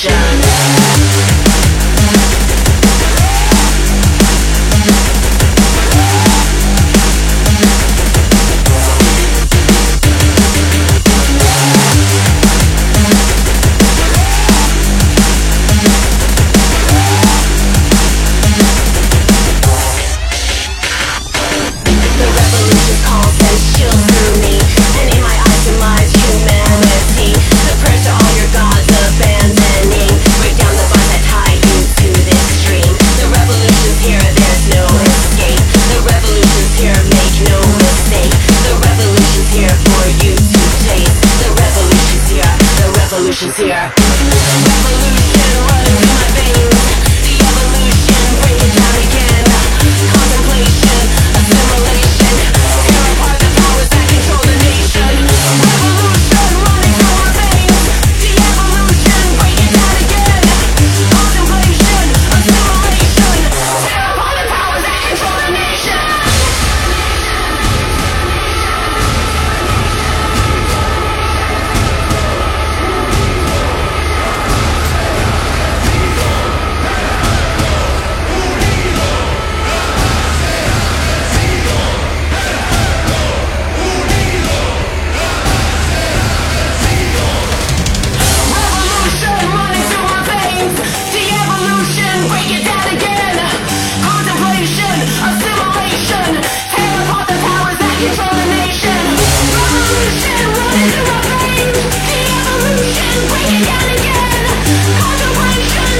shine. She's here.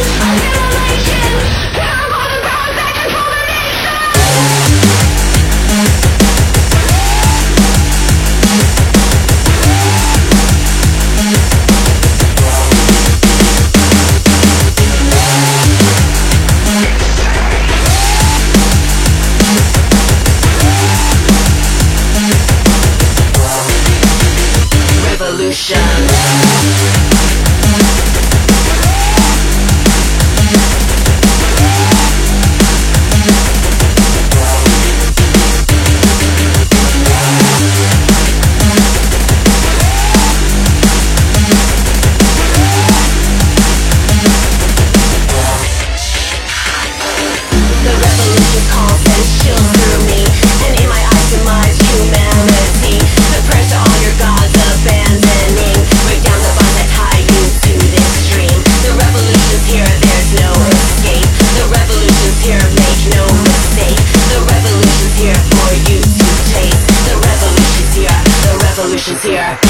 I really like you here